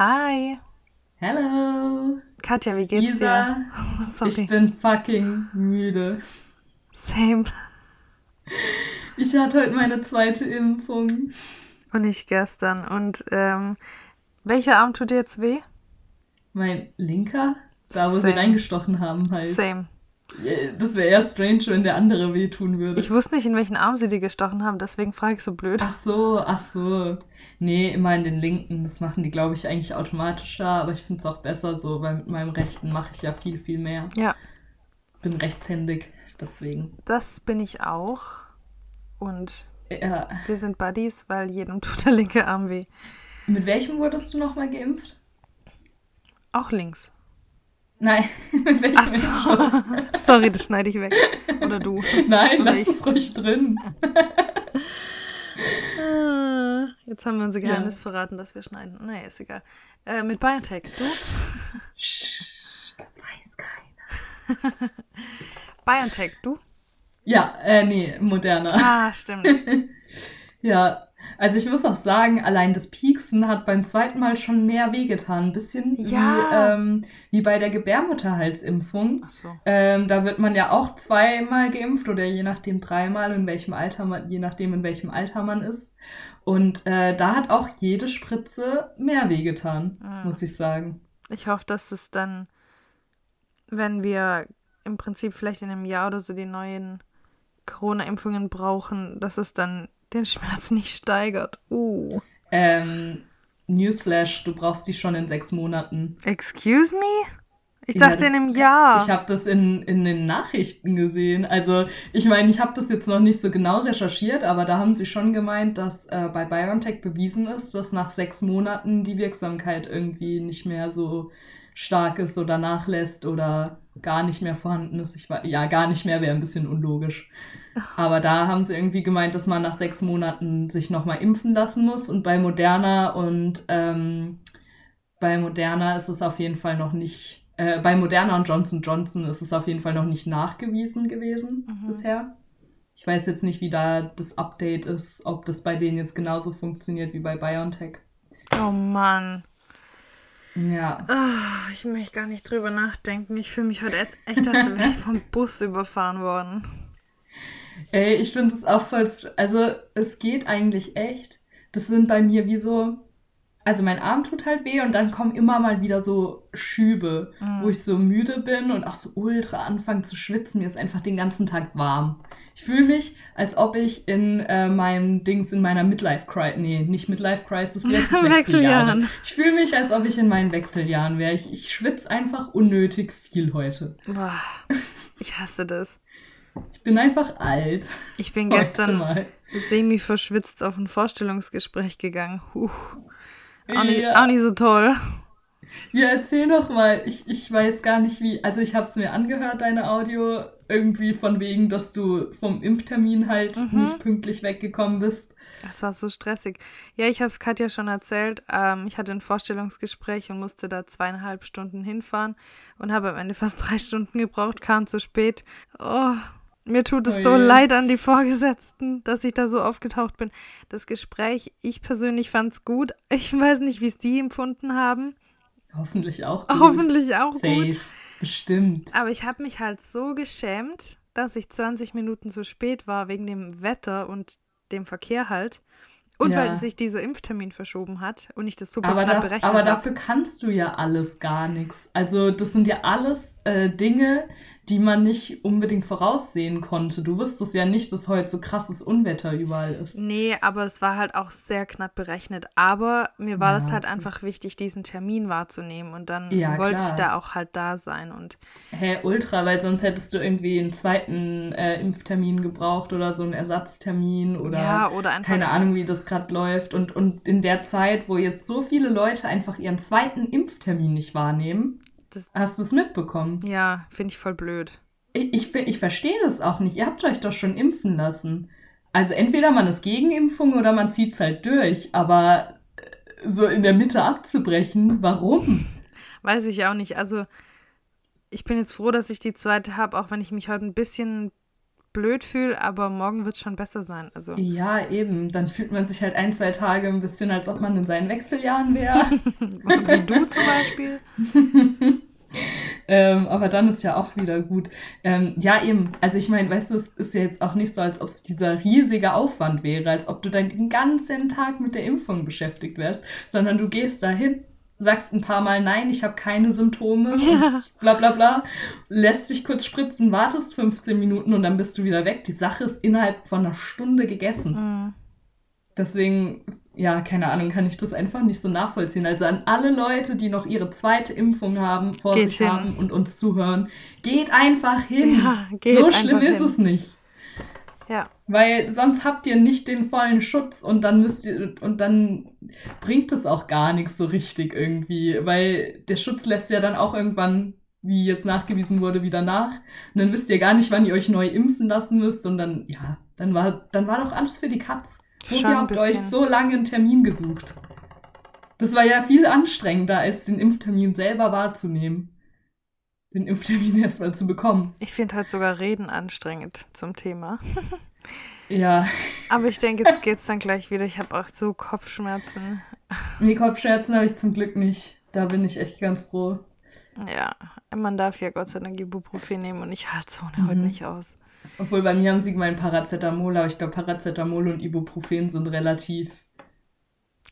Hi. Hello. Katja, wie geht's Lisa, dir? Sorry. ich bin fucking müde. Same. Ich hatte heute meine zweite Impfung. Und ich gestern. Und ähm, welcher Arm tut dir jetzt weh? Mein linker, da wo sie Same. reingestochen haben halt. Same. Das wäre eher strange, wenn der andere wehtun würde. Ich wusste nicht, in welchen Arm sie dir gestochen haben, deswegen frage ich so blöd. Ach so, ach so. Nee, immer in den linken. Das machen die, glaube ich, eigentlich automatisch da. Aber ich finde es auch besser so, weil mit meinem rechten mache ich ja viel, viel mehr. Ja, Bin rechtshändig, deswegen. das bin ich auch. Und Ja. wir sind Buddies, weil jedem tut der linke Arm weh. Mit welchem wurdest du nochmal geimpft? Auch links. Nein, mit welchem? Ach so. Sorry, das schneide ich weg. Oder du. Nein, Oder lass ich. es ruhig drin. Ah, Jetzt haben wir unser Ja. Geheimnis verraten, dass wir schneiden. Naja, ist egal. Äh, mit BioNTech, du? Das weiß keiner. BioNTech, du? Ja, äh, nee, moderner. Ah, stimmt. Ja, also ich muss auch sagen, allein das Pieksen hat beim zweiten Mal schon mehr wehgetan. Ein bisschen Ja. wie, ähm, wie bei der Gebärmutterhalsimpfung. Ach so. Ähm, da wird man ja auch zweimal geimpft oder je nachdem dreimal, in welchem Alter man, je nachdem in welchem Alter man ist. Und äh, da hat auch jede Spritze mehr wehgetan, Ah. muss ich sagen. Ich hoffe, dass es dann, wenn wir im Prinzip vielleicht in einem Jahr oder so die neuen Corona-Impfungen brauchen, dass es dann den Schmerz nicht steigert. Uh. Ähm, Newsflash, du brauchst die schon in sechs Monaten. Excuse me? Ich Ja, dachte in einem Jahr. Ich habe das in, in den Nachrichten gesehen. Also ich meine, ich habe das jetzt noch nicht so genau recherchiert, aber da haben sie schon gemeint, dass äh, bei BioNTech bewiesen ist, dass nach sechs Monaten die Wirksamkeit irgendwie nicht mehr so stark ist oder nachlässt oder gar nicht mehr vorhanden ist. Ich war, ja, gar nicht mehr wäre ein bisschen unlogisch. Aber da haben sie irgendwie gemeint, dass man nach sechs Monaten sich nochmal impfen lassen muss. Und bei Moderna und ähm, bei Moderna ist es auf jeden Fall noch nicht, äh, bei Moderna und Johnson Johnson ist es auf jeden Fall noch nicht nachgewiesen gewesen Mhm. bisher. Ich weiß jetzt nicht, wie da das Update ist, ob das bei denen jetzt genauso funktioniert wie bei BioNTech. oh Mann. Ja. Ah, ich möchte gar nicht drüber nachdenken. Ich fühle mich heute echt, als wäre ich vom Bus überfahren worden. Ey, ich finde es auch voll, also es geht eigentlich echt. Das sind bei mir wie so, also mein Arm tut halt weh und dann kommen immer mal wieder so Schübe, Mhm. wo ich so müde bin und auch so ultra anfange zu schwitzen. Mir ist einfach den ganzen Tag warm. Ich fühle mich, als ob ich in äh, meinem Dings, in meiner Midlife-Crisis, nee, nicht Midlife-Crisis? Wechseljahren. Ich fühle mich, als ob ich in meinen Wechseljahren wäre. Ich, ich schwitze einfach unnötig viel heute. Boah, ich hasse das. Ich bin einfach alt. Ich bin gestern semi-verschwitzt auf ein Vorstellungsgespräch gegangen. Huh. Auch, nicht, Ja. auch nicht so toll. Ja, erzähl doch mal. Ich, ich weiß gar nicht wie. Also ich habe es mir angehört, deine Audio, irgendwie von wegen, dass du vom Impftermin halt Mhm. nicht pünktlich weggekommen bist. Es war so stressig. Ja, ich habe es Katja schon erzählt. Ähm, ich hatte ein Vorstellungsgespräch und musste da zweieinhalb Stunden hinfahren und habe am Ende fast drei Stunden gebraucht, kam zu spät. Oh, mir tut es Oh so leid an die Vorgesetzten, dass ich da so aufgetaucht bin. Das Gespräch, ich persönlich fand es gut. Ich weiß nicht, wie es die empfunden haben. Hoffentlich auch. Gut. Hoffentlich auch Safe. gut. Bestimmt. Aber ich habe mich halt so geschämt, dass ich 20 Minuten zu spät war wegen dem Wetter und dem Verkehr halt. Und Ja. weil sich dieser Impftermin verschoben hat und ich das super Aber, knapp berechnet aber habe. dafür kannst du ja alles gar nichts. Also das sind ja alles äh, Dinge, die man nicht unbedingt voraussehen konnte. Du wusstest ja nicht, dass heute so krasses Unwetter überall ist. Nee, aber es war halt auch sehr knapp berechnet. Aber mir war das Ja, halt gut. einfach wichtig, diesen Termin wahrzunehmen. Und dann Ja, wollte ich klar. da auch halt da sein. Und Hä, ultra, weil sonst hättest du irgendwie einen zweiten äh, Impftermin gebraucht oder so einen Ersatztermin oder ja, oder einfach. keine Ahnung, wie das gerade läuft. Und, und in der Zeit, wo jetzt so viele Leute einfach ihren zweiten Impftermin nicht wahrnehmen, Das- hast du es mitbekommen. Ja, finde ich voll blöd. Ich, ich, ich verstehe das auch nicht. Ihr habt euch doch schon impfen lassen. Also entweder man ist gegen Impfung oder man zieht es halt durch. Aber äh, so in der Mitte abzubrechen, warum? Weiß ich auch nicht. Also, ich bin jetzt froh, dass ich die zweite habe, auch wenn ich mich heute ein bisschen blöd fühle, aber morgen wird es schon besser sein. Also. Ja, eben. Dann fühlt man sich halt ein, zwei Tage ein bisschen, als ob man in seinen Wechseljahren wäre. Wie du zum Beispiel. ähm, aber dann ist ja auch wieder gut. Ähm, ja, eben. Also ich meine, weißt du, es ist ja jetzt auch nicht so, als ob es dieser riesige Aufwand wäre, als ob du dann den ganzen Tag mit der Impfung beschäftigt wärst, sondern du gehst dahin, sagst ein paar Mal nein, ich habe keine Symptome, ja. bla bla bla, lässt dich kurz spritzen, wartest 15 Minuten und dann bist du wieder weg. Die Sache ist innerhalb von einer Stunde gegessen. Mhm. Deswegen, ja, keine Ahnung, kann ich das einfach nicht so nachvollziehen. Also an alle Leute, die noch ihre zweite Impfung haben, vor geht sich hin. haben und uns zuhören, geht einfach hin. Ja, geht so schlimm ist hin. es nicht. Weil sonst habt ihr nicht den vollen Schutz und dann müsst ihr und dann bringt es auch gar nichts so richtig irgendwie, weil der Schutz lässt ja dann auch irgendwann, wie jetzt nachgewiesen wurde, wieder nach. Und dann wisst ihr gar nicht, wann ihr euch neu impfen lassen müsst und dann, ja, dann war, dann war doch alles für die Katz. Und ihr habt euch so lange einen Termin gesucht. Das war ja viel anstrengender, als den Impftermin selber wahrzunehmen. Den Impftermin erstmal zu bekommen. Ich finde halt sogar Reden anstrengend zum Thema. ja. Aber ich denke, jetzt geht's dann gleich wieder. Ich habe auch so Kopfschmerzen. Nee, Kopfschmerzen habe ich zum Glück nicht. Da bin ich echt ganz froh. Ja, man darf ja Gott sei Dank Ibuprofen nehmen und ich halte so eine mhm. heute nicht aus. Obwohl bei mir haben sie gemeint Paracetamol, aber ich glaube Paracetamol und Ibuprofen sind relativ.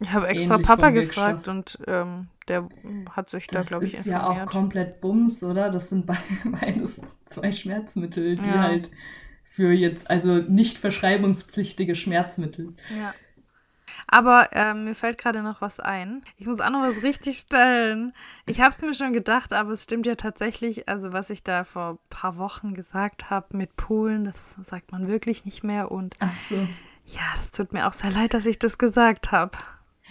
Ich habe extra Papa gefragt und ähm, der hat sich da, glaube ich, informiert. Das ist ja auch komplett Bums, oder? Das sind beides zwei Schmerzmittel, die ja. halt für jetzt, also nicht verschreibungspflichtige Schmerzmittel. Ja. Aber äh, mir fällt gerade noch was ein. Ich muss auch noch was richtig stellen. Ich habe es mir schon gedacht, aber es stimmt ja tatsächlich. Also was ich da vor ein paar Wochen gesagt habe mit Polen, das sagt man wirklich nicht mehr. Und so. ja, das tut mir auch sehr leid, dass ich das gesagt habe.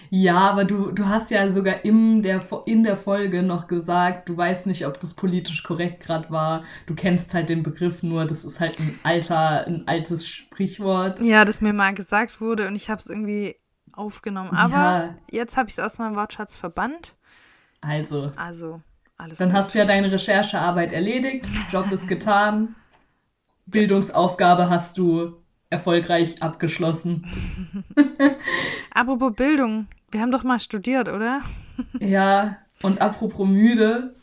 Ja, aber du, du hast ja sogar in der, in der Folge noch gesagt, du weißt nicht, ob das politisch korrekt gerade war. Du kennst halt den Begriff nur, das ist halt ein alter, ein altes Sprichwort. Ja, das mir mal gesagt wurde und ich habe es irgendwie aufgenommen. Aber ja. jetzt habe ich es aus meinem Wortschatz verbannt. Also. Also, alles Dann gut. hast du ja deine Recherchearbeit erledigt, Job ist getan, Bildungsaufgabe hast du erfolgreich abgeschlossen. Apropos Bildung, wir haben doch mal studiert, oder? ja, und apropos müde,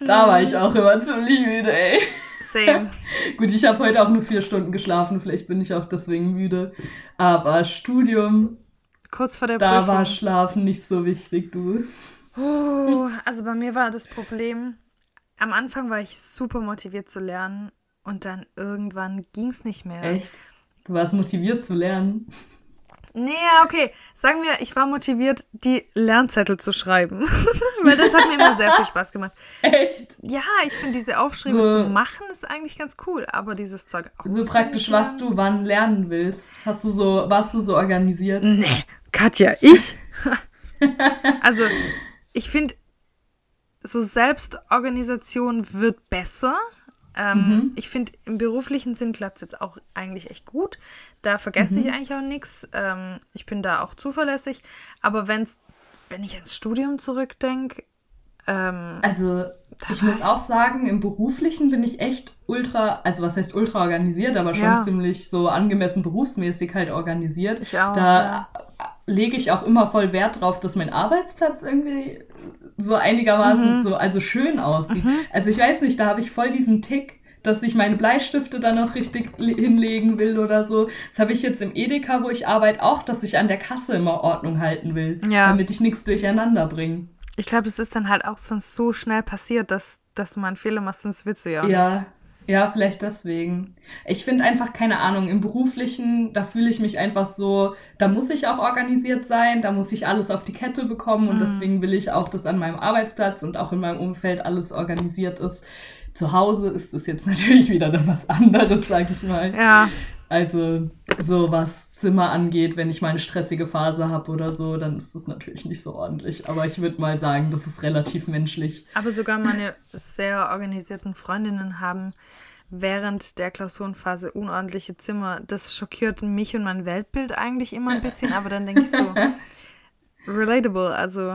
da war ich auch immer ziemlich müde, ey. Same. Gut, ich habe heute auch nur vier Stunden geschlafen, vielleicht bin ich auch deswegen müde. Aber Studium, Kurz vor der da Prüfung. Da war Schlafen nicht so wichtig, du. Uh, also bei mir war das Problem, am Anfang war ich super motiviert zu lernen und dann irgendwann ging es nicht mehr. Echt? Du warst motiviert zu lernen? Nee, okay. Sagen wir, ich war motiviert, die Lernzettel zu schreiben. Weil das hat mir immer sehr viel Spaß gemacht. Echt? Ja, ich finde diese Aufschriebe so, zu machen ist eigentlich ganz cool, aber dieses Zeug auch So praktisch, was du wann lernen willst. Hast du so, warst du so organisiert? Nee, Katja, ich? also, ich finde, so Selbstorganisation wird besser. Ähm, mhm. Ich finde, im beruflichen Sinn klappt es jetzt auch eigentlich echt gut. Da vergesse mhm. ich eigentlich auch nichts. Ähm, ich bin da auch zuverlässig. Aber wenn's, wenn ich ans Studium zurückdenke. Ähm, also, ich muss ich auch sagen, im beruflichen bin ich echt ultra, also was heißt ultra organisiert, aber schon ja. ziemlich so angemessen berufsmäßig halt organisiert. Ich auch. Da ja. Lege ich auch immer voll Wert drauf, dass mein Arbeitsplatz irgendwie so einigermaßen mhm. so, also schön aussieht. Mhm. Also ich weiß nicht, da habe ich voll diesen Tick, dass ich meine Bleistifte dann noch richtig hinlegen will oder so. Das habe ich jetzt im Edeka, wo ich arbeite, auch, dass ich an der Kasse immer Ordnung halten will, ja. damit ich nichts durcheinander bringe. Ich glaube, es ist dann halt auch sonst so schnell passiert, dass, dass du mal einen Fehler machst, sonst willst du ja auch ja. nicht. Ja, vielleicht deswegen. Ich finde einfach, keine Ahnung, im Beruflichen, da fühle ich mich einfach so, da muss ich auch organisiert sein, da muss ich alles auf die Kette bekommen und mhm. deswegen will ich auch, dass an meinem Arbeitsplatz und auch in meinem Umfeld alles organisiert ist. Zu Hause ist es jetzt natürlich wieder dann was anderes, sag ich mal. Ja. Also, so was Zimmer angeht, wenn ich mal eine stressige Phase habe oder so, dann ist das natürlich nicht so ordentlich. Aber ich würde mal sagen, das ist relativ menschlich. Aber sogar meine sehr organisierten Freundinnen haben während der Klausurenphase unordentliche Zimmer. Das schockiert mich und mein Weltbild eigentlich immer ein bisschen, aber dann denke ich so, relatable, also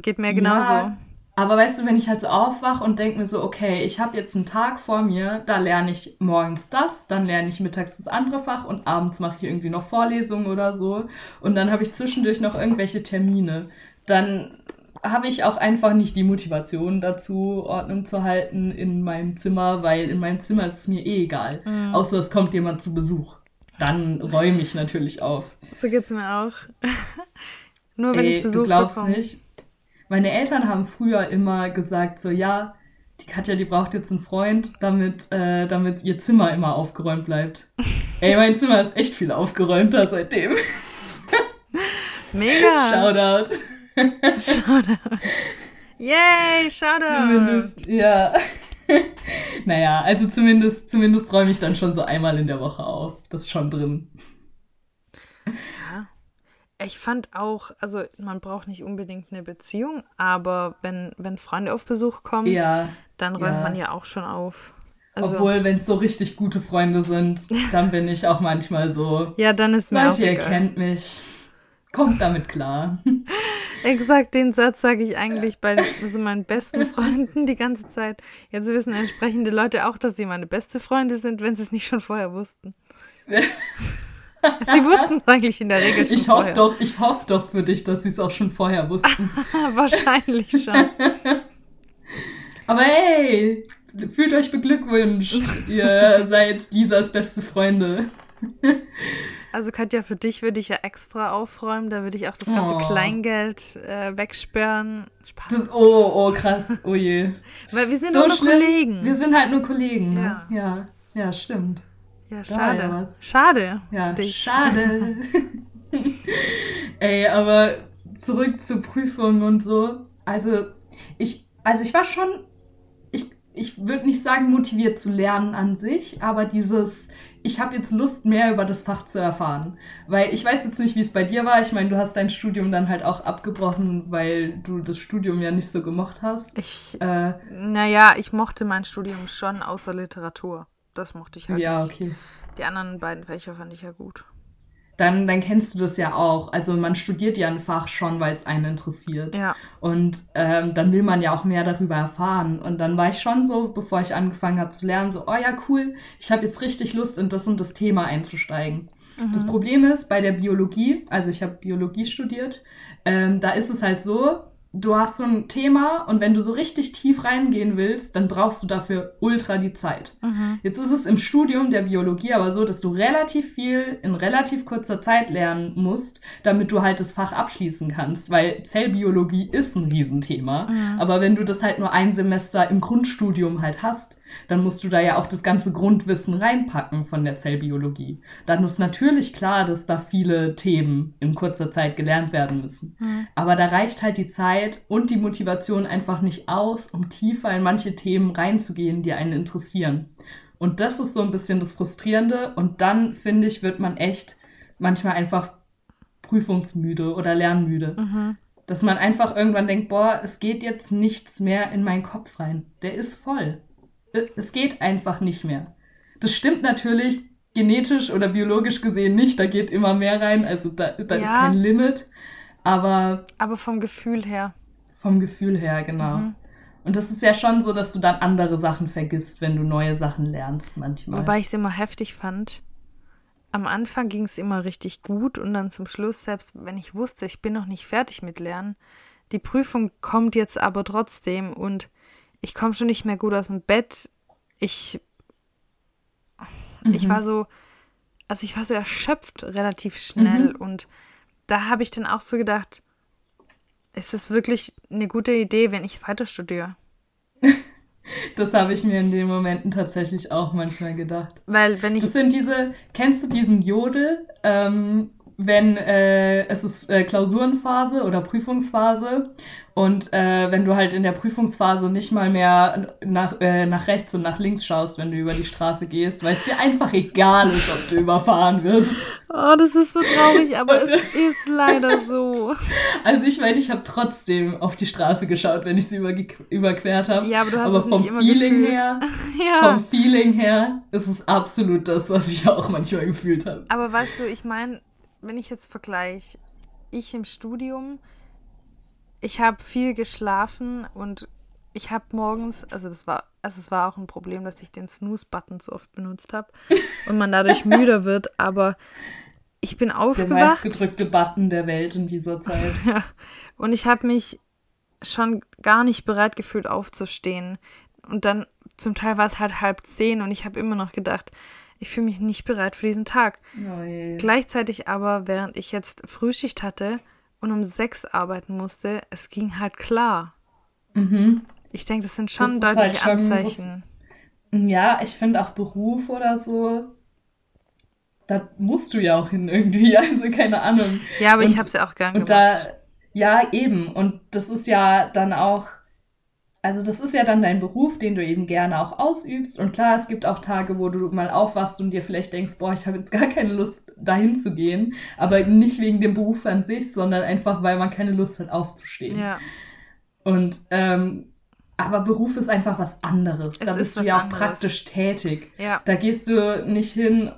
geht mir genauso. Ja, Aber weißt du, wenn ich halt so aufwache und denke mir so, okay, ich habe jetzt einen Tag vor mir, da lerne ich morgens das, dann lerne ich mittags das andere Fach und abends mache ich irgendwie noch Vorlesungen oder so. Und dann habe ich zwischendurch noch irgendwelche Termine. Dann habe ich auch einfach nicht die Motivation dazu, Ordnung zu halten in meinem Zimmer, weil in meinem Zimmer ist es mir eh egal. Mhm. Außer es kommt jemand zu Besuch. Dann räume ich natürlich auf. So geht es mir auch. Nur wenn Ey, ich Besuch du glaubst bekomme. nicht. Meine Eltern haben früher immer gesagt, so ja, die Katja, die braucht jetzt einen Freund, damit, äh, damit ihr Zimmer immer aufgeräumt bleibt. Ey, mein Zimmer ist echt viel aufgeräumter seitdem. Mega. Shoutout. Shoutout. Yay, Shoutout. ja. naja, also zumindest, zumindest räume ich dann schon so einmal in der Woche auf. Das ist schon drin. Ja. Ich fand auch, also man braucht nicht unbedingt eine Beziehung, aber wenn, wenn Freunde auf Besuch kommen, ja, dann räumt ja. man ja auch schon auf. Also, Obwohl, wenn es so richtig gute Freunde sind, dann bin ich auch manchmal so. ja, dann ist mir Manche auch egal. kennt mich. Kommt damit klar. Exakt den Satz sage ich eigentlich bei also meinen besten Freunden die ganze Zeit. Jetzt wissen entsprechende Leute auch, dass sie meine beste Freunde sind, wenn sie es nicht schon vorher wussten. Sie wussten es eigentlich in der Regel schon ich vorher. Doch, ich hoffe doch für dich, dass sie es auch schon vorher wussten. Wahrscheinlich schon. Aber hey, fühlt euch beglückwünscht. Ihr seid Lisas beste Freunde. Also Katja, für dich würde ich ja extra aufräumen. Da würde ich auch das ganze oh. Kleingeld äh, wegsperren. Spaß. Das, oh, oh, krass. Oh je. Weil wir sind so nur. Kollegen. Wir sind halt nur Kollegen. Ne? Ja. ja. Ja, stimmt. Ja, schade. Ja schade. Ja, schade. Ey, aber zurück zur Prüfung und so. Also, ich, also ich war schon, ich, ich würde nicht sagen, motiviert zu lernen an sich, aber dieses ich habe jetzt Lust, mehr über das Fach zu erfahren. Weil ich weiß jetzt nicht, wie es bei dir war. Ich meine, du hast dein Studium dann halt auch abgebrochen, weil du das Studium ja nicht so gemocht hast. Ich, äh, naja, ich mochte mein Studium schon außer Literatur. Das mochte ich halt ja, nicht. Okay. Die anderen beiden Fächer fand ich ja gut dann, dann kennst du das ja auch. Also man studiert ja ein Fach schon, weil es einen interessiert. Ja. Und ähm, dann will man ja auch mehr darüber erfahren. Und dann war ich schon so, bevor ich angefangen habe zu lernen, so, oh ja, cool, ich habe jetzt richtig Lust, in das und das Thema einzusteigen. Mhm. Das Problem ist, bei der Biologie, also ich habe Biologie studiert, ähm, da ist es halt so, du hast so ein Thema und wenn du so richtig tief reingehen willst, dann brauchst du dafür ultra die Zeit. Mhm. Jetzt ist es im Studium der Biologie aber so, dass du relativ viel in relativ kurzer Zeit lernen musst, damit du halt das Fach abschließen kannst, weil Zellbiologie ist ein Riesenthema. Mhm. Aber wenn du das halt nur ein Semester im Grundstudium halt hast, dann musst du da ja auch das ganze Grundwissen reinpacken von der Zellbiologie. Dann ist natürlich klar, dass da viele Themen in kurzer Zeit gelernt werden müssen. Mhm. Aber da reicht halt die Zeit und die Motivation einfach nicht aus, um tiefer in manche Themen reinzugehen, die einen interessieren. Und das ist so ein bisschen das Frustrierende. Und dann, finde ich, wird man echt manchmal einfach prüfungsmüde oder lernmüde. Mhm. Dass man einfach irgendwann denkt, boah, es geht jetzt nichts mehr in meinen Kopf rein. Der ist voll es geht einfach nicht mehr. Das stimmt natürlich genetisch oder biologisch gesehen nicht. Da geht immer mehr rein. Also da, da ja. ist kein Limit. Aber. Aber vom Gefühl her. Vom Gefühl her, genau. Mhm. Und das ist ja schon so, dass du dann andere Sachen vergisst, wenn du neue Sachen lernst manchmal. Wobei ich es immer heftig fand. Am Anfang ging es immer richtig gut und dann zum Schluss, selbst wenn ich wusste, ich bin noch nicht fertig mit Lernen, die Prüfung kommt jetzt aber trotzdem und ich komme schon nicht mehr gut aus dem Bett. Ich, mhm. ich war so, also ich war so erschöpft relativ schnell mhm. und da habe ich dann auch so gedacht, ist es wirklich eine gute Idee, wenn ich weiter studiere? Das habe ich mir in den Momenten tatsächlich auch manchmal gedacht. Weil wenn ich. Das sind diese, kennst du diesen Jodel? Ähm, wenn äh, es ist äh, Klausurenphase oder Prüfungsphase und äh, wenn du halt in der Prüfungsphase nicht mal mehr nach, äh, nach rechts und nach links schaust, wenn du über die Straße gehst, weil es dir einfach egal ist, ob du überfahren wirst. Oh, das ist so traurig, aber es ist leider so. Also ich meine, ich habe trotzdem auf die Straße geschaut, wenn ich sie über, überquert habe. Ja, aber du hast aber es vom nicht immer Feeling gefühlt. her, ja. vom Feeling her ist es absolut das, was ich auch manchmal gefühlt habe. Aber weißt du, ich meine, wenn ich jetzt vergleiche, ich im Studium ich habe viel geschlafen und ich habe morgens, also das war, also es war auch ein Problem, dass ich den Snooze-Button zu oft benutzt habe und man dadurch müder wird, aber ich bin aufgewacht. Der meistgedrückte Button der Welt in dieser Zeit. ja. Und ich habe mich schon gar nicht bereit gefühlt aufzustehen. Und dann zum Teil war es halt halb zehn und ich habe immer noch gedacht, ich fühle mich nicht bereit für diesen Tag. Oh Gleichzeitig aber, während ich jetzt Frühschicht hatte und um sechs arbeiten musste, es ging halt klar. Mhm. Ich denke, das sind schon das deutliche halt schon, Anzeichen. Das, ja, ich finde auch Beruf oder so, da musst du ja auch hin irgendwie, also keine Ahnung. Ja, aber und, ich habe es ja auch gern und gemacht. Da, ja, eben. Und das ist ja dann auch, also das ist ja dann dein Beruf, den du eben gerne auch ausübst. Und klar, es gibt auch Tage, wo du mal aufwachst und dir vielleicht denkst, boah, ich habe jetzt gar keine Lust, dahin zu gehen. Aber nicht wegen dem Beruf an sich, sondern einfach, weil man keine Lust hat, aufzustehen. Ja. Und ähm, aber Beruf ist einfach was anderes. Es da bist du ja auch anderes. praktisch tätig. Ja. Da gehst du nicht hin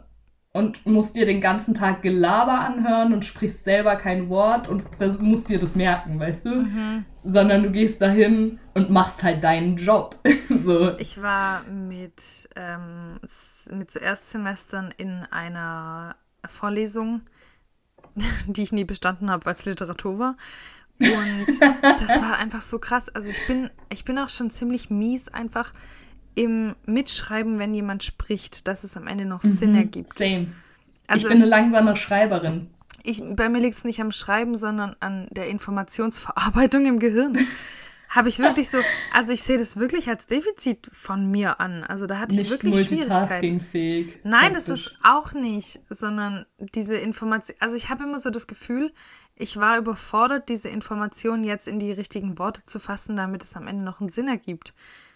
und musst dir den ganzen Tag Gelaber anhören und sprichst selber kein Wort und musst dir das merken, weißt du? Mhm. Sondern du gehst dahin und machst halt deinen Job. so. Ich war mit, ähm, mit so Erstsemestern in einer Vorlesung, die ich nie bestanden habe, weil es Literatur war. Und das war einfach so krass. Also ich bin, ich bin auch schon ziemlich mies einfach im Mitschreiben, wenn jemand spricht, dass es am Ende noch mhm, Sinn ergibt. Same. Also, ich bin eine langsame Schreiberin. Ich, bei mir liegt es nicht am Schreiben, sondern an der Informationsverarbeitung im Gehirn. Habe ich wirklich so, also ich sehe das wirklich als Defizit von mir an. Also da hatte ich wirklich Schwierigkeiten. Nein, das ist auch nicht, sondern diese Information. Also ich habe immer so das Gefühl, ich war überfordert, diese Information jetzt in die richtigen Worte zu fassen, damit es am Ende noch einen Sinn ergibt.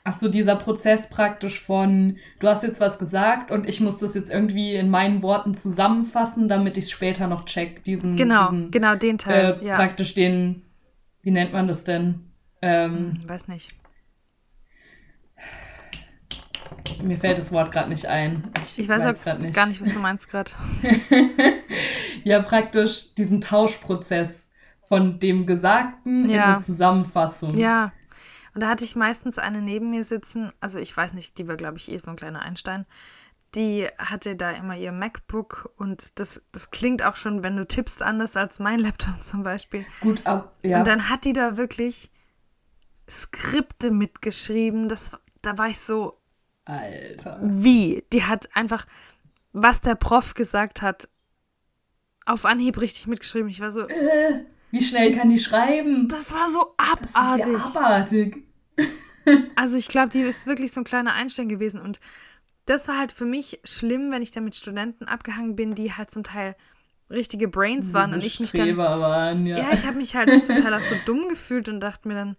Ach so, dieser Prozess praktisch von, du hast jetzt was gesagt und ich muss das jetzt irgendwie in meinen Worten zusammenfassen, damit ich es später noch check. Diesen, genau, diesen, genau, den Teil. Äh, ja. Praktisch den, wie nennt man das denn? Ähm, hm, weiß nicht. Mir fällt das Wort gerade nicht ein. Ich, ich weiß, weiß auch nicht. gar nicht, was du meinst gerade. ja, praktisch diesen Tauschprozess von dem Gesagten ja. in eine Zusammenfassung. Ja, und da hatte ich meistens eine neben mir sitzen, also ich weiß nicht, die war, glaube ich, eh so ein kleiner Einstein. Die hatte da immer ihr MacBook und das, das klingt auch schon, wenn du tippst, anders als mein Laptop zum Beispiel. Gut, ab, ja. Und dann hat die da wirklich Skripte mitgeschrieben. Das, da war ich so. Alter. Wie? Die hat einfach, was der Prof gesagt hat, auf Anhieb richtig mitgeschrieben. Ich war so. Äh, wie schnell kann die schreiben? Das war so abartig. Das ist ja abartig. Also ich glaube, die ist wirklich so ein kleiner Einstein gewesen. Und das war halt für mich schlimm, wenn ich da mit Studenten abgehangen bin, die halt zum Teil richtige Brains waren und ich mich dann. Waren, ja. ja, ich habe mich halt zum Teil auch so dumm gefühlt und dachte mir dann,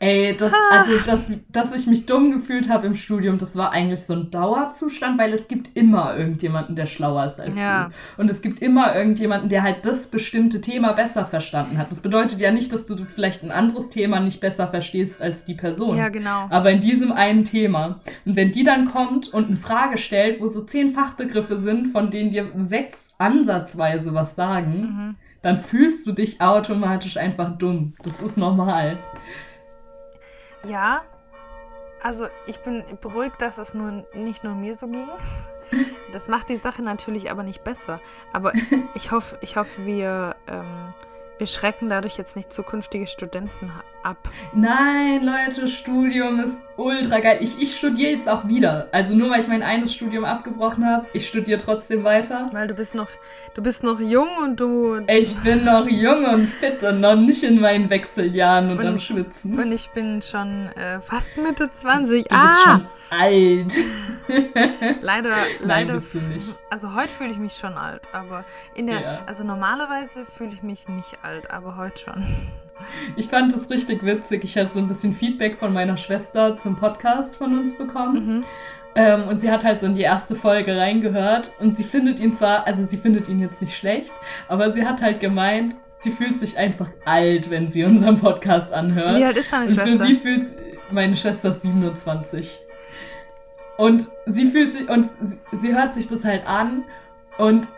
Ey, das, also, dass, dass ich mich dumm gefühlt habe im Studium, das war eigentlich so ein Dauerzustand, weil es gibt immer irgendjemanden, der schlauer ist als ja. du. Und es gibt immer irgendjemanden, der halt das bestimmte Thema besser verstanden hat. Das bedeutet ja nicht, dass du vielleicht ein anderes Thema nicht besser verstehst als die Person. Ja, genau. Aber in diesem einen Thema. Und wenn die dann kommt und eine Frage stellt, wo so zehn Fachbegriffe sind, von denen dir sechs ansatzweise was sagen, mhm. dann fühlst du dich automatisch einfach dumm. Das ist normal. Ja, also ich bin beruhigt, dass es nur nicht nur mir so ging. Das macht die Sache natürlich aber nicht besser. Aber ich hoffe, ich hoffe, wir ähm, wir schrecken dadurch jetzt nicht zukünftige Studenten ab. Nein, Leute, Studium ist ultra geil. Ich, ich studiere jetzt auch wieder. Also nur weil ich mein eines Studium abgebrochen habe, ich studiere trotzdem weiter. Weil du bist noch, du bist noch jung und du. Ich bin noch jung und fit und noch nicht in meinen Wechseljahren und, und am Schwitzen. Und ich bin schon äh, fast Mitte 20. Du ah! bist schon alt. leider, Nein, leider. Nicht. Also heute fühle ich mich schon alt, aber in der, ja. also normalerweise fühle ich mich nicht alt, aber heute schon. Ich fand das richtig witzig. Ich habe so ein bisschen Feedback von meiner Schwester zum Podcast von uns bekommen. Mhm. Ähm, und sie hat halt so in die erste Folge reingehört und sie findet ihn zwar, also sie findet ihn jetzt nicht schlecht, aber sie hat halt gemeint, sie fühlt sich einfach alt, wenn sie unseren Podcast anhört. Wie alt ist deine und Schwester? Für sie fühlt meine Schwester 27. Und sie fühlt sich, und sie, sie hört sich das halt an und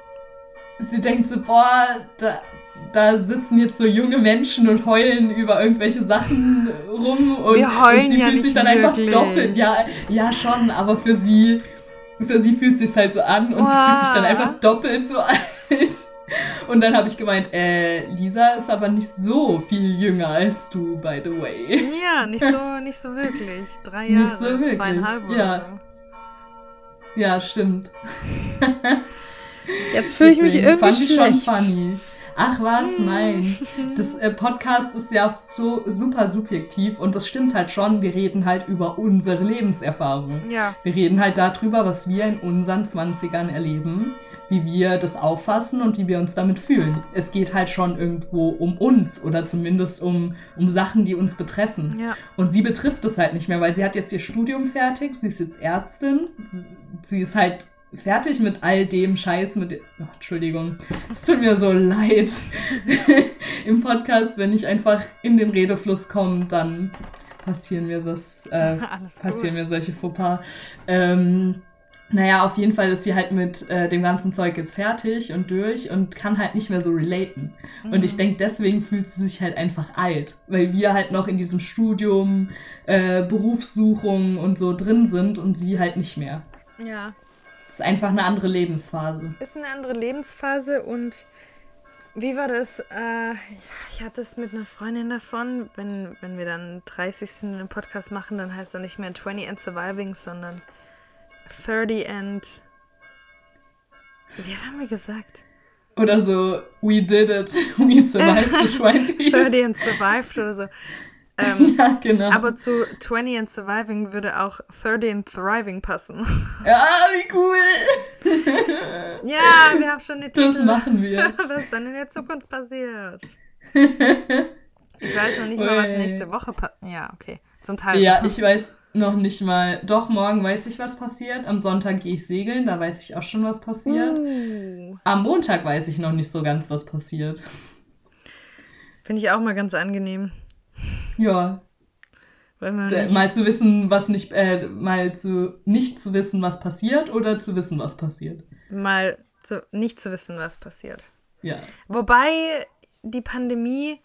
sie denkt so, boah, da, da sitzen jetzt so junge Menschen und heulen über irgendwelche Sachen rum und, Wir heulen und sie ja fühlt nicht sich dann wirklich. einfach doppelt. Ja, ja schon, aber für sie, für sie fühlt sich halt so an und sie fühlt sich dann Wow. einfach doppelt so alt. Und dann habe ich gemeint, äh, Lisa ist aber nicht so viel jünger als du, by the way. Ja, nicht so, nicht so wirklich. Drei Nicht Jahre, so wirklich, zweieinhalb oder ja. so. Ja, stimmt. Jetzt fühle ich mich irgendwie fand ich schlecht. schon funny. Ach was, nein. Das äh, Podcast ist ja auch so super subjektiv und das stimmt halt schon. Wir reden halt über unsere Lebenserfahrung. Ja, Wir reden halt darüber, was wir in unseren 20ern erleben, wie wir das auffassen und wie wir uns damit fühlen. Es geht halt schon irgendwo um uns oder zumindest um, um Sachen, die uns betreffen. ja. Und sie betrifft es halt nicht mehr, weil sie hat jetzt ihr Studium fertig, sie ist jetzt Ärztin, sie ist halt fertig mit all dem Scheiß mit. Oh, Entschuldigung, es tut mir so leid. Im Podcast, wenn ich einfach in den Redefluss komme, dann passieren mir das, äh, passieren gut. mir solche Fauxpas. Ähm, naja, auf jeden Fall ist sie halt mit äh, dem ganzen Zeug jetzt fertig und durch und kann halt nicht mehr so relaten. Und ich Mhm. denke, deswegen fühlt sie sich halt einfach alt, weil wir halt noch in diesem Studium, äh, Berufssuchung und so drin sind und sie halt nicht mehr. Ja. Ist einfach eine andere Lebensphase. Ist eine andere Lebensphase und wie war das? Äh, ich hatte es mit einer Freundin davon. Wenn, wenn wir dann 30 sind einen Podcast machen, dann heißt er nicht mehr 20 and Surviving, sondern 30 and. Wie haben wir gesagt? Oder so, we did it, we survived the 20s. 30 and Survived oder so. Ähm, ja, genau. aber zu 20 and Surviving würde auch 30 and Thriving passen. ja, wie cool. ja, wir haben schon den Das Titel. machen wir. Was dann in der Zukunft passiert. Ich weiß noch nicht mal, was Ui. nächste Woche passiert. Ja, okay. Zum Teil. Ja, ich weiß noch nicht mal. Doch, morgen weiß ich, was passiert. Am Sonntag gehe ich segeln, da weiß ich auch schon, was passiert. Uh, Am Montag weiß ich noch nicht so ganz, was passiert. Finde ich auch mal ganz angenehm. Ja, mal zu wissen, was nicht, äh, mal zu nicht zu wissen, was passiert oder zu wissen, was passiert. mal zu, nicht zu wissen, was passiert. Ja. Wobei die Pandemie,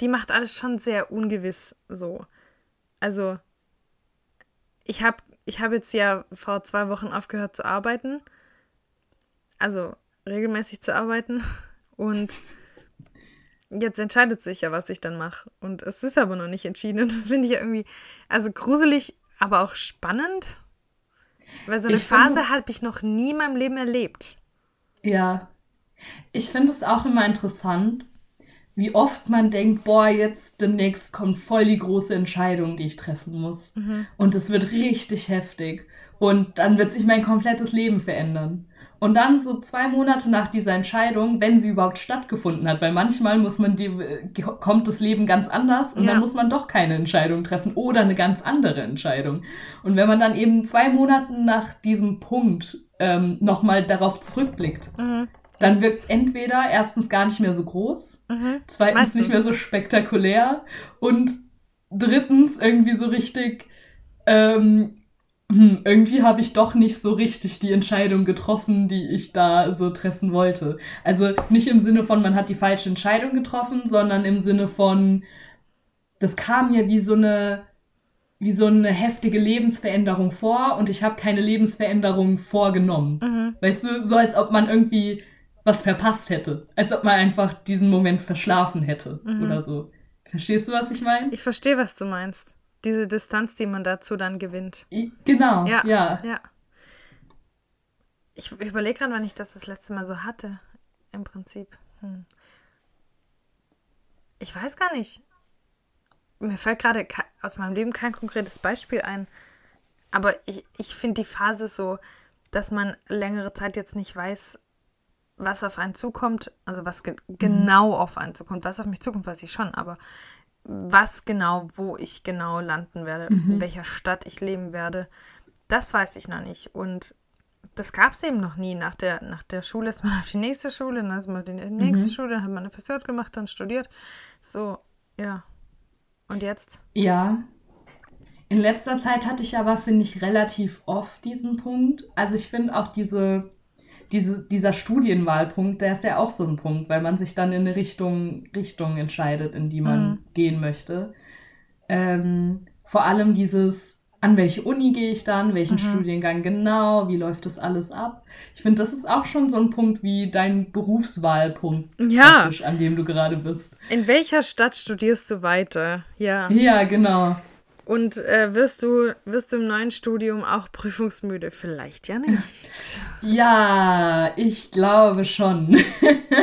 die macht alles schon sehr ungewiss so. Also, ich habe ich hab jetzt ja vor zwei Wochen aufgehört zu arbeiten. Also regelmäßig zu arbeiten. Und jetzt entscheidet sich ja, was ich dann mache. Und es ist aber noch nicht entschieden. Und das finde ich irgendwie, also gruselig, aber auch spannend. Weil so eine Ich Phase habe ich noch nie in meinem Leben erlebt. Ja. Ich finde es auch immer interessant, wie oft man denkt, boah, jetzt demnächst kommt voll die große Entscheidung, die ich treffen muss. Und es wird richtig heftig. Und dann wird sich mein komplettes Leben verändern. Und dann so zwei Monate nach dieser Entscheidung, wenn sie überhaupt stattgefunden hat, weil manchmal muss man die, kommt das Leben ganz anders und Ja. dann muss man doch keine Entscheidung treffen oder eine ganz andere Entscheidung. Und wenn man dann eben zwei Monate nach diesem Punkt ähm, nochmal darauf zurückblickt, Mhm. dann wirkt es entweder erstens gar nicht mehr so groß, Mhm. zweitens Meistens. nicht mehr so spektakulär und drittens irgendwie so richtig, ähm, hm, irgendwie habe ich doch nicht so richtig die Entscheidung getroffen, die ich da so treffen wollte. Also nicht im Sinne von, man hat die falsche Entscheidung getroffen, sondern im Sinne von, das kam mir wie so eine wie so eine heftige Lebensveränderung vor und ich habe keine Lebensveränderung vorgenommen. Mhm. Weißt du, so als ob man irgendwie was verpasst hätte. Als ob man einfach diesen Moment verschlafen hätte Mhm. oder so. Verstehst du, was ich meine? Ich verstehe, was du meinst. Diese Distanz, die man dazu dann gewinnt. Genau, Ja, ja. ja. Ich überlege gerade, wann ich das das letzte Mal so hatte. Im Prinzip. Hm. Ich weiß gar nicht. Mir fällt gerade aus meinem Leben kein konkretes Beispiel ein. Aber ich, ich finde die Phase so, dass man längere Zeit jetzt nicht weiß, was auf einen zukommt. Also was ge genau auf einen zukommt. Was auf mich zukommt, weiß ich schon. Aber was genau, wo ich genau landen werde, in welcher Stadt ich leben werde, das weiß ich noch nicht. Und das gab es eben noch nie. Nach der, nach der Schule ist man auf die nächste Schule, dann ist man auf die nächste Schule, dann hat man eine Friseur gemacht, dann studiert. So, ja. Und jetzt? Ja. In letzter Zeit hatte ich aber, finde ich, relativ oft diesen Punkt. Also ich finde auch diese, diese, dieser Studienwahlpunkt, der ist ja auch so ein Punkt, weil man sich dann in eine Richtung, Richtung entscheidet, in die man mhm. gehen möchte. Ähm, vor allem dieses, an welche Uni gehe ich dann, welchen mhm. Studiengang genau, wie läuft das alles ab. Ich finde, das ist auch schon so ein Punkt wie dein Berufswahlpunkt, ja. an dem du gerade bist. In welcher Stadt studierst du weiter? Ja. Ja, genau. Und äh, wirst, du, wirst du im neuen Studium auch prüfungsmüde? Vielleicht ja nicht. Ja, ich glaube schon.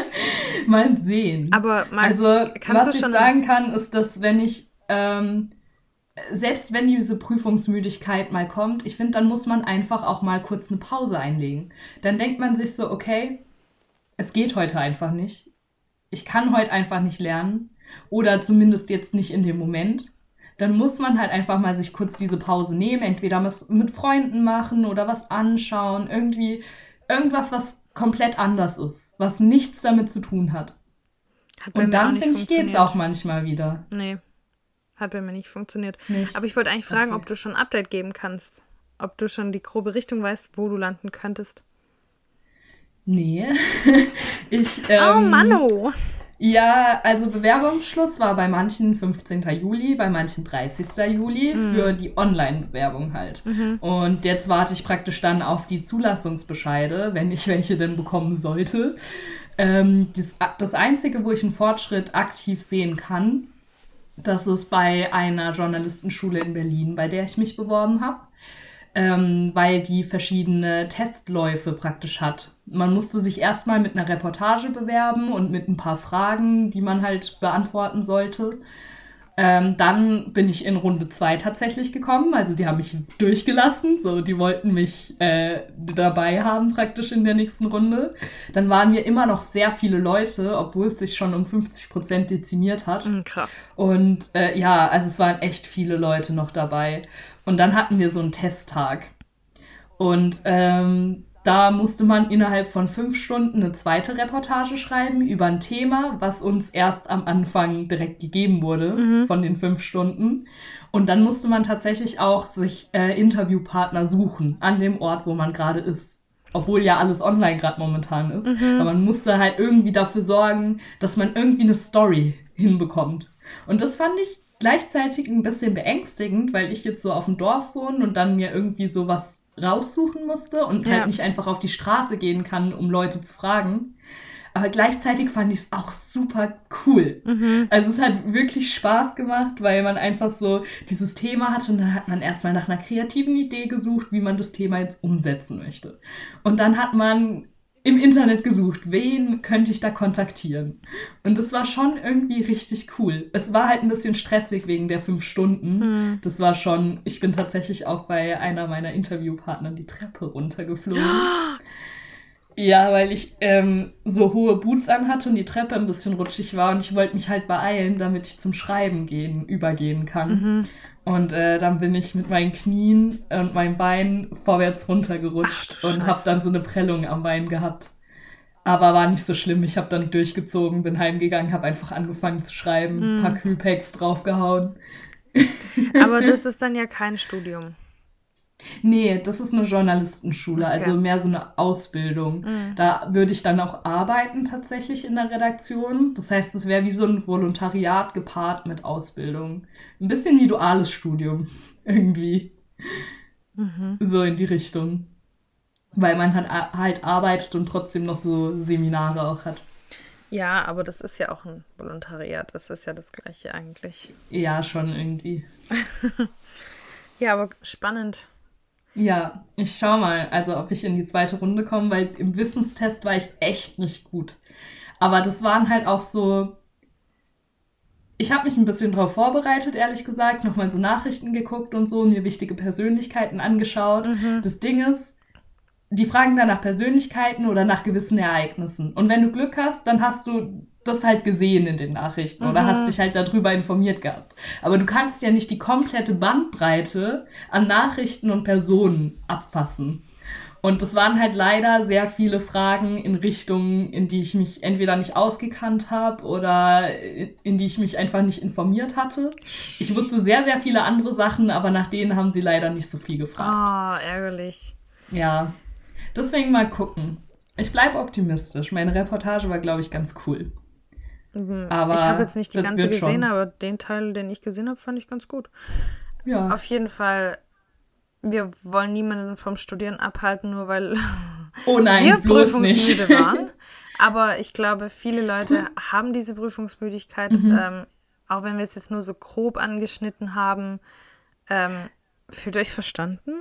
mal sehen. Aber mal, also, was ich sagen kann, ist, dass wenn ich, ähm, selbst wenn diese Prüfungsmüdigkeit mal kommt, ich finde, dann muss man einfach auch mal kurz eine Pause einlegen. Dann denkt man sich so, okay, es geht heute einfach nicht. Ich kann heute einfach nicht lernen. Oder zumindest jetzt nicht in dem Moment dann muss man halt einfach mal sich kurz diese Pause nehmen, entweder mit Freunden machen oder was anschauen, irgendwie irgendwas, was komplett anders ist, was nichts damit zu tun hat. hat Und dann, finde ich, geht es auch manchmal wieder. Nee, hat bei mir nicht funktioniert. Nicht. Aber ich wollte eigentlich fragen, okay. ob du schon ein Update geben kannst. Ob du schon die grobe Richtung weißt, wo du landen könntest. Nee. ich, oh, ähm, oh, Mano. Ja, also Bewerbungsschluss war bei manchen 15. Juli, bei manchen 30. Juli mhm. für die Online-Bewerbung halt. Mhm. Und jetzt warte ich praktisch dann auf die Zulassungsbescheide, wenn ich welche denn bekommen sollte. Ähm, das, das Einzige, wo ich einen Fortschritt aktiv sehen kann, das ist bei einer Journalistenschule in Berlin, bei der ich mich beworben habe ähm, weil die verschiedene Testläufe praktisch hat. Man musste sich erstmal mit einer Reportage bewerben und mit ein paar Fragen, die man halt beantworten sollte. Ähm, dann bin ich in Runde 2 tatsächlich gekommen. Also die haben mich durchgelassen. So, die wollten mich äh, dabei haben praktisch in der nächsten Runde. Dann waren wir immer noch sehr viele Leute, obwohl es sich schon um 50 Prozent dezimiert hat. Mhm, krass. Und äh, ja, also es waren echt viele Leute noch dabei. Und dann hatten wir so einen Testtag. Und ähm, da musste man innerhalb von fünf Stunden eine zweite Reportage schreiben über ein Thema, was uns erst am Anfang direkt gegeben wurde mhm. von den fünf Stunden. Und dann musste man tatsächlich auch sich äh, Interviewpartner suchen an dem Ort, wo man gerade ist. Obwohl ja alles online gerade momentan ist. Mhm. Aber man musste halt irgendwie dafür sorgen, dass man irgendwie eine Story hinbekommt. Und das fand ich gleichzeitig ein bisschen beängstigend, weil ich jetzt so auf dem Dorf wohne und dann mir irgendwie sowas raussuchen musste und ja. halt nicht einfach auf die Straße gehen kann, um Leute zu fragen. Aber gleichzeitig fand ich es auch super cool. Mhm. Also es hat wirklich Spaß gemacht, weil man einfach so dieses Thema hatte und dann hat man erstmal nach einer kreativen Idee gesucht, wie man das Thema jetzt umsetzen möchte. Und dann hat man im Internet gesucht, wen könnte ich da kontaktieren. Und das war schon irgendwie richtig cool. Es war halt ein bisschen stressig wegen der fünf Stunden. Mhm. Das war schon, ich bin tatsächlich auch bei einer meiner Interviewpartner die Treppe runtergeflogen. Ja, weil ich ähm, so hohe Boots anhatte und die Treppe ein bisschen rutschig war und ich wollte mich halt beeilen, damit ich zum Schreiben gehen, übergehen kann. Mhm. Und äh, dann bin ich mit meinen Knien und meinem Bein vorwärts runtergerutscht Ach, und habe dann so eine Prellung am Bein gehabt. Aber war nicht so schlimm. Ich habe dann durchgezogen, bin heimgegangen, habe einfach angefangen zu schreiben, ein mm. paar Kühlpacks draufgehauen. Aber das ist dann ja kein Studium. Nee, das ist eine Journalistenschule, okay. also mehr so eine Ausbildung. Mhm. Da würde ich dann auch arbeiten tatsächlich in der Redaktion. Das heißt, es wäre wie so ein Volontariat gepaart mit Ausbildung. Ein bisschen wie duales Studium irgendwie. Mhm. So in die Richtung. Weil man halt, halt arbeitet und trotzdem noch so Seminare auch hat. Ja, aber das ist ja auch ein Volontariat. Das ist ja das gleiche eigentlich. Ja, schon irgendwie. ja, aber spannend. Ja, ich schau mal, also ob ich in die zweite Runde komme, weil im Wissenstest war ich echt nicht gut. Aber das waren halt auch so. Ich habe mich ein bisschen darauf vorbereitet, ehrlich gesagt, nochmal so Nachrichten geguckt und so, mir wichtige Persönlichkeiten angeschaut. Mhm. Das Ding ist, die fragen dann nach Persönlichkeiten oder nach gewissen Ereignissen. Und wenn du Glück hast, dann hast du das halt gesehen in den Nachrichten mhm. oder hast dich halt darüber informiert gehabt. Aber du kannst ja nicht die komplette Bandbreite an Nachrichten und Personen abfassen. Und das waren halt leider sehr viele Fragen in Richtungen, in die ich mich entweder nicht ausgekannt habe oder in die ich mich einfach nicht informiert hatte. Ich wusste sehr, sehr viele andere Sachen, aber nach denen haben sie leider nicht so viel gefragt. Ah, oh, ärgerlich. Ja. Deswegen mal gucken. ich bleibe optimistisch. Meine Reportage war, glaube ich, ganz cool. Mhm. Aber ich habe jetzt nicht die ganze gesehen, schon. aber den Teil, den ich gesehen habe, fand ich ganz gut. Ja. Auf jeden Fall, wir wollen niemanden vom Studieren abhalten, nur weil oh nein, wir prüfungsmüde waren. Aber ich glaube, viele Leute haben diese Prüfungsmüdigkeit, mhm. ähm, auch wenn wir es jetzt nur so grob angeschnitten haben. Ähm, fühlt euch verstanden?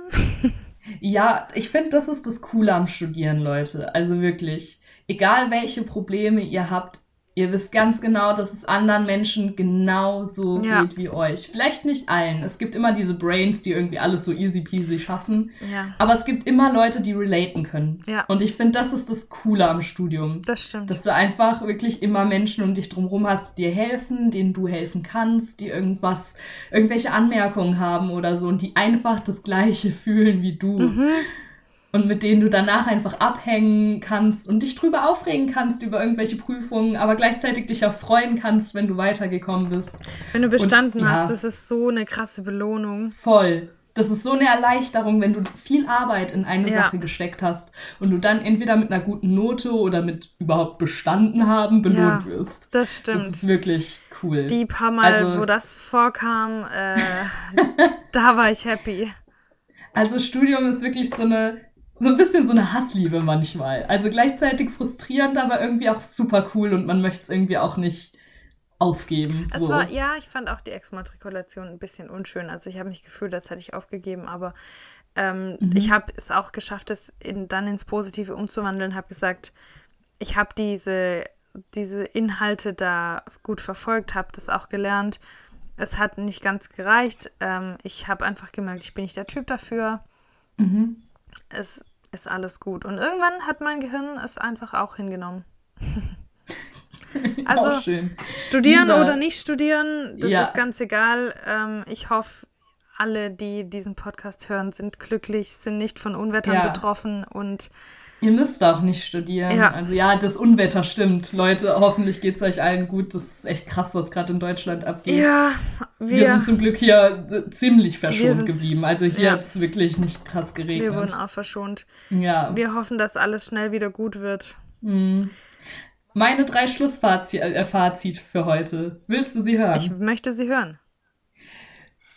ja, ich finde, das ist das Coole am Studieren, Leute. Also wirklich, egal welche Probleme ihr habt, Ihr wisst ganz genau, dass es anderen Menschen genauso ja. geht wie euch. Vielleicht nicht allen. Es gibt immer diese Brains, die irgendwie alles so easy peasy schaffen. Ja. Aber es gibt immer Leute, die relaten können. Ja. Und ich finde, das ist das Coole am Studium. Das stimmt. Dass du einfach wirklich immer Menschen um dich drumherum hast, die dir helfen, denen du helfen kannst, die irgendwas, irgendwelche Anmerkungen haben oder so und die einfach das Gleiche fühlen wie du. Mhm und mit denen du danach einfach abhängen kannst und dich drüber aufregen kannst über irgendwelche Prüfungen, aber gleichzeitig dich auch freuen kannst, wenn du weitergekommen bist. Wenn du bestanden und, hast, ja, das ist so eine krasse Belohnung. Voll. Das ist so eine Erleichterung, wenn du viel Arbeit in eine ja. Sache gesteckt hast und du dann entweder mit einer guten Note oder mit überhaupt bestanden haben belohnt ja, wirst. Das stimmt. Das ist wirklich cool. Die paar Mal, also, wo das vorkam, äh, da war ich happy. Also Studium ist wirklich so eine so ein bisschen so eine Hassliebe manchmal. Also gleichzeitig frustrierend, aber irgendwie auch super cool und man möchte es irgendwie auch nicht aufgeben. Es so. war, ja, ich fand auch die Exmatrikulation ein bisschen unschön. Also ich habe mich gefühlt, als hätte ich aufgegeben, aber ähm, mhm. ich habe es auch geschafft, es in, dann ins Positive umzuwandeln, habe gesagt, ich habe diese, diese Inhalte da gut verfolgt, habe das auch gelernt. Es hat nicht ganz gereicht. Ähm, ich habe einfach gemerkt, ich bin nicht der Typ dafür. Mhm es ist alles gut. Und irgendwann hat mein Gehirn es einfach auch hingenommen. also auch studieren Dieser, oder nicht studieren, das ja. ist ganz egal. Ähm, ich hoffe, alle, die diesen Podcast hören, sind glücklich, sind nicht von Unwettern ja. betroffen und Ihr müsst auch nicht studieren. Ja. Also ja, das Unwetter stimmt. Leute, hoffentlich geht es euch allen gut. Das ist echt krass, was gerade in Deutschland abgeht. Ja, wir, wir sind zum Glück hier äh, ziemlich verschont geblieben. Also hier ja. hat es wirklich nicht krass geregnet. Wir wurden auch verschont. Ja. Wir hoffen, dass alles schnell wieder gut wird. Mhm. Meine drei Schlussfazit äh, für heute. Willst du sie hören? Ich möchte sie hören.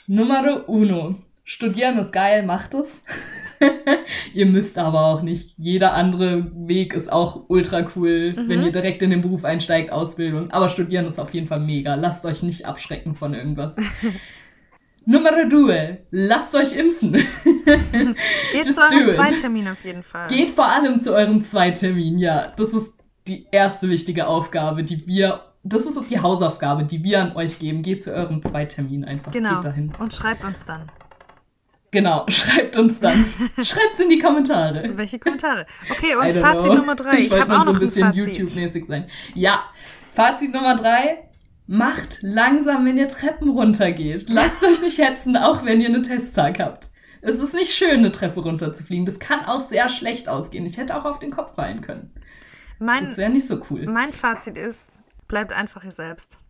Numero uno. Studieren ist geil, macht es. ihr müsst aber auch nicht. Jeder andere Weg ist auch ultra cool, mhm. wenn ihr direkt in den Beruf einsteigt, Ausbildung. Aber studieren ist auf jeden Fall mega. Lasst euch nicht abschrecken von irgendwas. Nummer due, lasst euch impfen. Geht zu eurem Zweitermin auf jeden Fall. Geht vor allem zu eurem Zweitermin, ja. Das ist die erste wichtige Aufgabe, die wir das ist die Hausaufgabe, die wir an euch geben. Geht zu eurem Zweitermin einfach. Genau. Und schreibt uns dann. Genau, schreibt uns dann. schreibt es in die Kommentare. Welche Kommentare? Okay, und Fazit know. Nummer drei. Ich, ich habe auch noch so ein bisschen YouTube-mäßig sein. Ja, Fazit Nummer drei. Macht langsam, wenn ihr Treppen runtergeht. Lasst euch nicht hetzen, auch wenn ihr einen Testtag habt. Es ist nicht schön, eine Treppe runterzufliegen. Das kann auch sehr schlecht ausgehen. Ich hätte auch auf den Kopf fallen können. Mein, das wäre nicht so cool. Mein Fazit ist, bleibt einfach ihr selbst.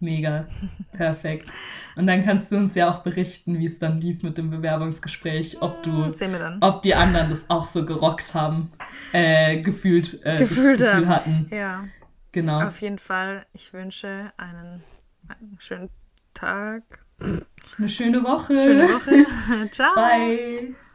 Mega. Perfekt. Und dann kannst du uns ja auch berichten, wie es dann lief mit dem Bewerbungsgespräch, ob du, hm, ob die anderen das auch so gerockt haben, äh, gefühlt, äh, gefühlt Gefühl hatten. Ja. Genau. Auf jeden Fall, ich wünsche einen, einen schönen Tag. Eine schöne Woche. Schöne Woche. Ciao. Bye.